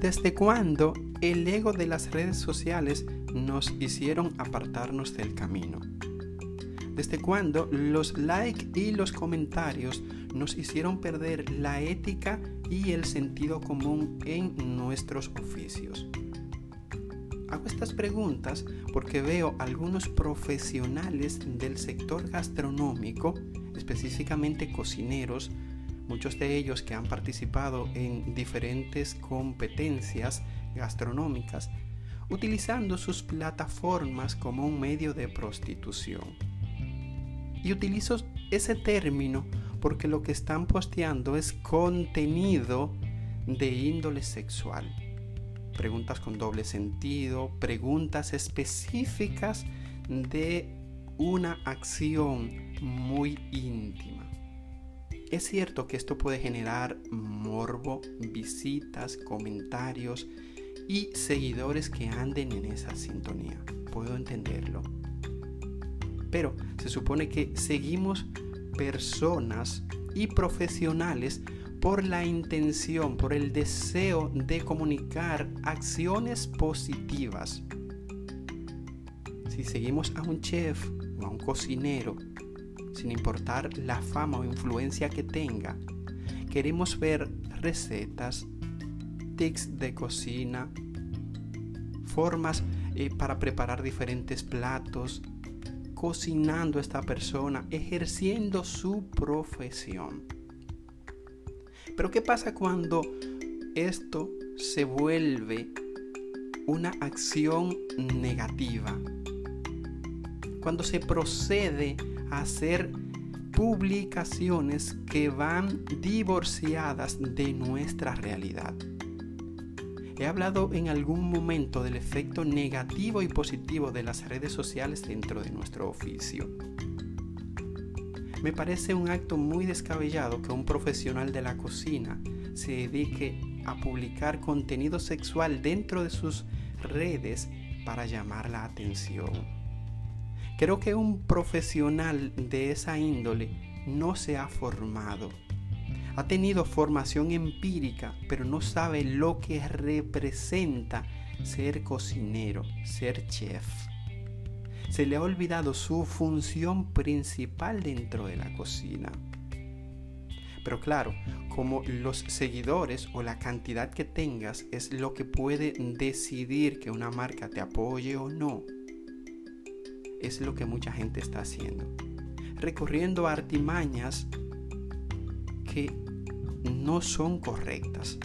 ¿Desde cuándo el ego de las redes sociales nos hicieron apartarnos del camino? ¿Desde cuándo los likes y los comentarios nos hicieron perder la ética y el sentido común en nuestros oficios? Hago estas preguntas porque veo algunos profesionales del sector gastronómico, específicamente cocineros, muchos de ellos que han participado en diferentes competencias gastronómicas, utilizando sus plataformas como un medio de prostitución. Y utilizo ese término porque lo que están posteando es contenido de índole sexual. Preguntas con doble sentido, preguntas específicas de una acción muy íntima. Es cierto que esto puede generar morbo, visitas, comentarios y seguidores que anden en esa sintonía. Puedo entenderlo. Pero se supone que seguimos personas y profesionales por la intención, por el deseo de comunicar acciones positivas. Si seguimos a un chef o a un cocinero, sin importar la fama o influencia que tenga, queremos ver recetas, tics de cocina, formas eh, para preparar diferentes platos, cocinando esta persona, ejerciendo su profesión. Pero ¿qué pasa cuando esto se vuelve una acción negativa? Cuando se procede a hacer publicaciones que van divorciadas de nuestra realidad. He hablado en algún momento del efecto negativo y positivo de las redes sociales dentro de nuestro oficio. Me parece un acto muy descabellado que un profesional de la cocina se dedique a publicar contenido sexual dentro de sus redes para llamar la atención. Creo que un profesional de esa índole no se ha formado ha tenido formación empírica, pero no sabe lo que representa ser cocinero, ser chef. Se le ha olvidado su función principal dentro de la cocina. Pero claro, como los seguidores o la cantidad que tengas es lo que puede decidir que una marca te apoye o no, es lo que mucha gente está haciendo. Recurriendo a artimañas que no son correctas.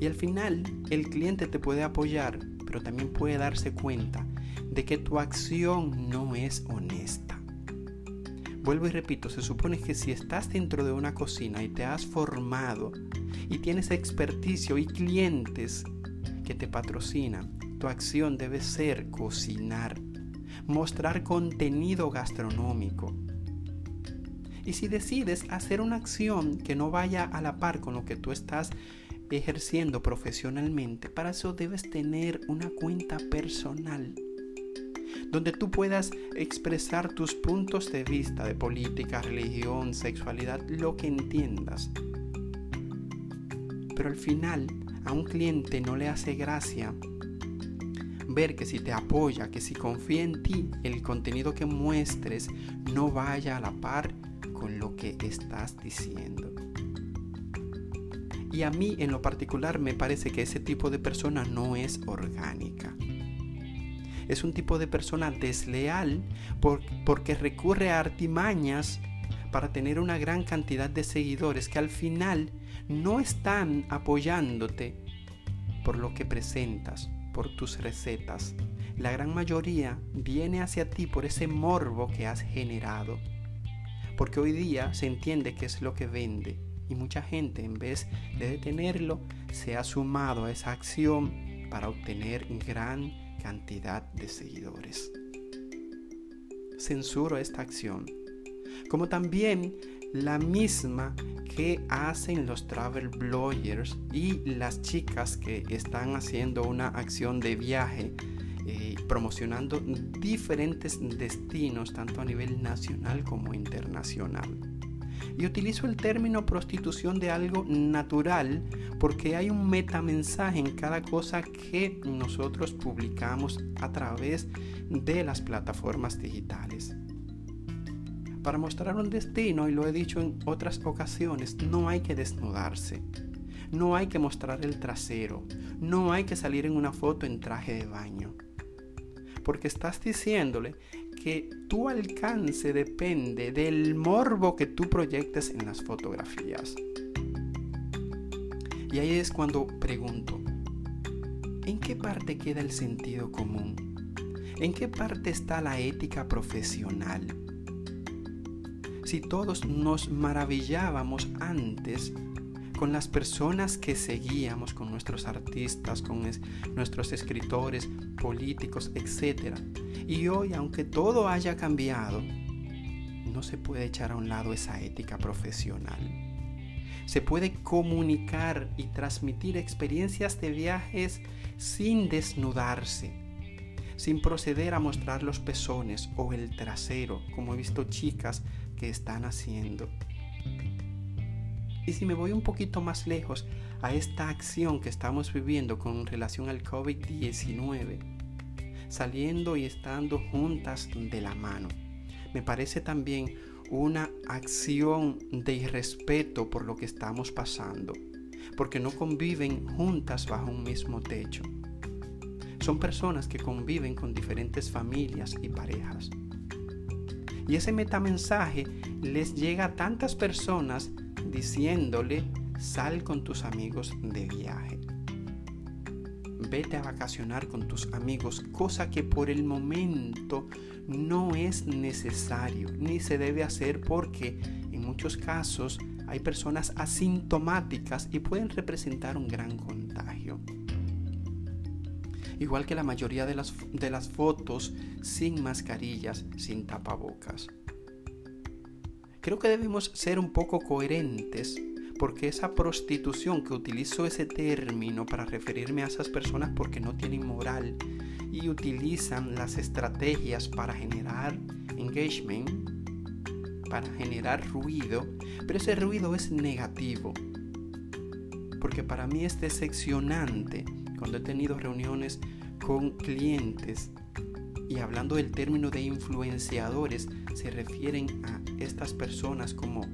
Y al final el cliente te puede apoyar, pero también puede darse cuenta de que tu acción no es honesta. Vuelvo y repito, se supone que si estás dentro de una cocina y te has formado y tienes experticio y clientes que te patrocinan, tu acción debe ser cocinar, mostrar contenido gastronómico, y si decides hacer una acción que no vaya a la par con lo que tú estás ejerciendo profesionalmente, para eso debes tener una cuenta personal donde tú puedas expresar tus puntos de vista de política, religión, sexualidad, lo que entiendas. Pero al final a un cliente no le hace gracia ver que si te apoya, que si confía en ti, el contenido que muestres no vaya a la par con lo que estás diciendo. Y a mí en lo particular me parece que ese tipo de persona no es orgánica. Es un tipo de persona desleal porque recurre a artimañas para tener una gran cantidad de seguidores que al final no están apoyándote por lo que presentas, por tus recetas. La gran mayoría viene hacia ti por ese morbo que has generado porque hoy día se entiende qué es lo que vende y mucha gente en vez de detenerlo se ha sumado a esa acción para obtener gran cantidad de seguidores. Censuro esta acción, como también la misma que hacen los travel bloggers y las chicas que están haciendo una acción de viaje eh, promocionando diferentes destinos, tanto a nivel nacional como internacional. Y utilizo el término prostitución de algo natural porque hay un metamensaje en cada cosa que nosotros publicamos a través de las plataformas digitales. Para mostrar un destino, y lo he dicho en otras ocasiones, no hay que desnudarse. No hay que mostrar el trasero. No hay que salir en una foto en traje de baño. Porque estás diciéndole que tu alcance depende del morbo que tú proyectes en las fotografías. Y ahí es cuando pregunto, ¿en qué parte queda el sentido común? ¿En qué parte está la ética profesional? Si todos nos maravillábamos antes con las personas que seguíamos, con nuestros artistas, con nuestros escritores, políticos, etc. Y hoy, aunque todo haya cambiado, no se puede echar a un lado esa ética profesional. Se puede comunicar y transmitir experiencias de viajes sin desnudarse, sin proceder a mostrar los pezones o el trasero, como he visto chicas que están haciendo. Y si me voy un poquito más lejos a esta acción que estamos viviendo con relación al COVID-19, saliendo y estando juntas de la mano, me parece también una acción de irrespeto por lo que estamos pasando, porque no conviven juntas bajo un mismo techo. Son personas que conviven con diferentes familias y parejas. Y ese metamensaje les llega a tantas personas diciéndole, sal con tus amigos de viaje. Vete a vacacionar con tus amigos, cosa que por el momento no es necesario ni se debe hacer porque en muchos casos hay personas asintomáticas y pueden representar un gran contagio. Igual que la mayoría de las, de las fotos sin mascarillas, sin tapabocas. Creo que debemos ser un poco coherentes porque esa prostitución que utilizo ese término para referirme a esas personas porque no tienen moral y utilizan las estrategias para generar engagement, para generar ruido, pero ese ruido es negativo. Porque para mí es decepcionante cuando he tenido reuniones con clientes y hablando del término de influenciadores, se refieren a estas personas como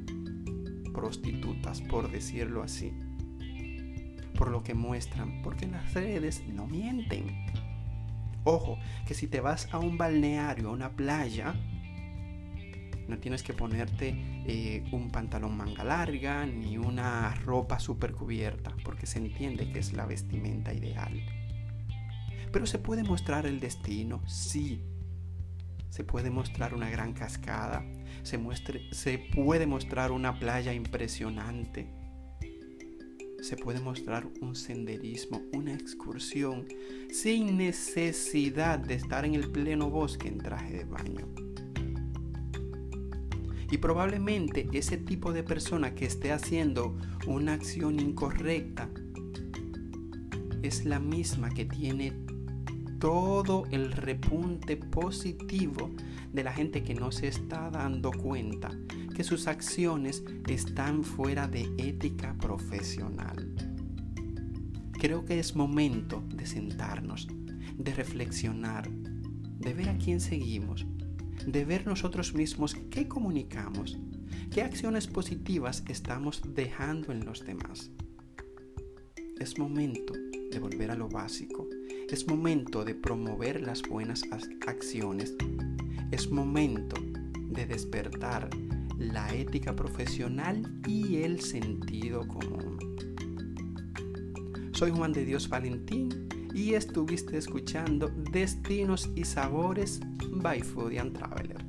prostitutas, por decirlo así, por lo que muestran, porque las redes no mienten. Ojo, que si te vas a un balneario, a una playa, no tienes que ponerte eh, un pantalón manga larga ni una ropa super cubierta, porque se entiende que es la vestimenta ideal. Pero se puede mostrar el destino, sí, se puede mostrar una gran cascada, se, se puede mostrar una playa impresionante, se puede mostrar un senderismo, una excursión, sin necesidad de estar en el pleno bosque en traje de baño. Y probablemente ese tipo de persona que esté haciendo una acción incorrecta es la misma que tiene todo el repunte positivo de la gente que no se está dando cuenta que sus acciones están fuera de ética profesional. Creo que es momento de sentarnos, de reflexionar, de ver a quién seguimos, de ver nosotros mismos qué comunicamos, qué acciones positivas estamos dejando en los demás. Es momento de volver a lo básico, es momento de promover las buenas acciones. Es momento de despertar la ética profesional y el sentido común. Soy Juan de Dios Valentín y estuviste escuchando Destinos y Sabores by Food and Traveler.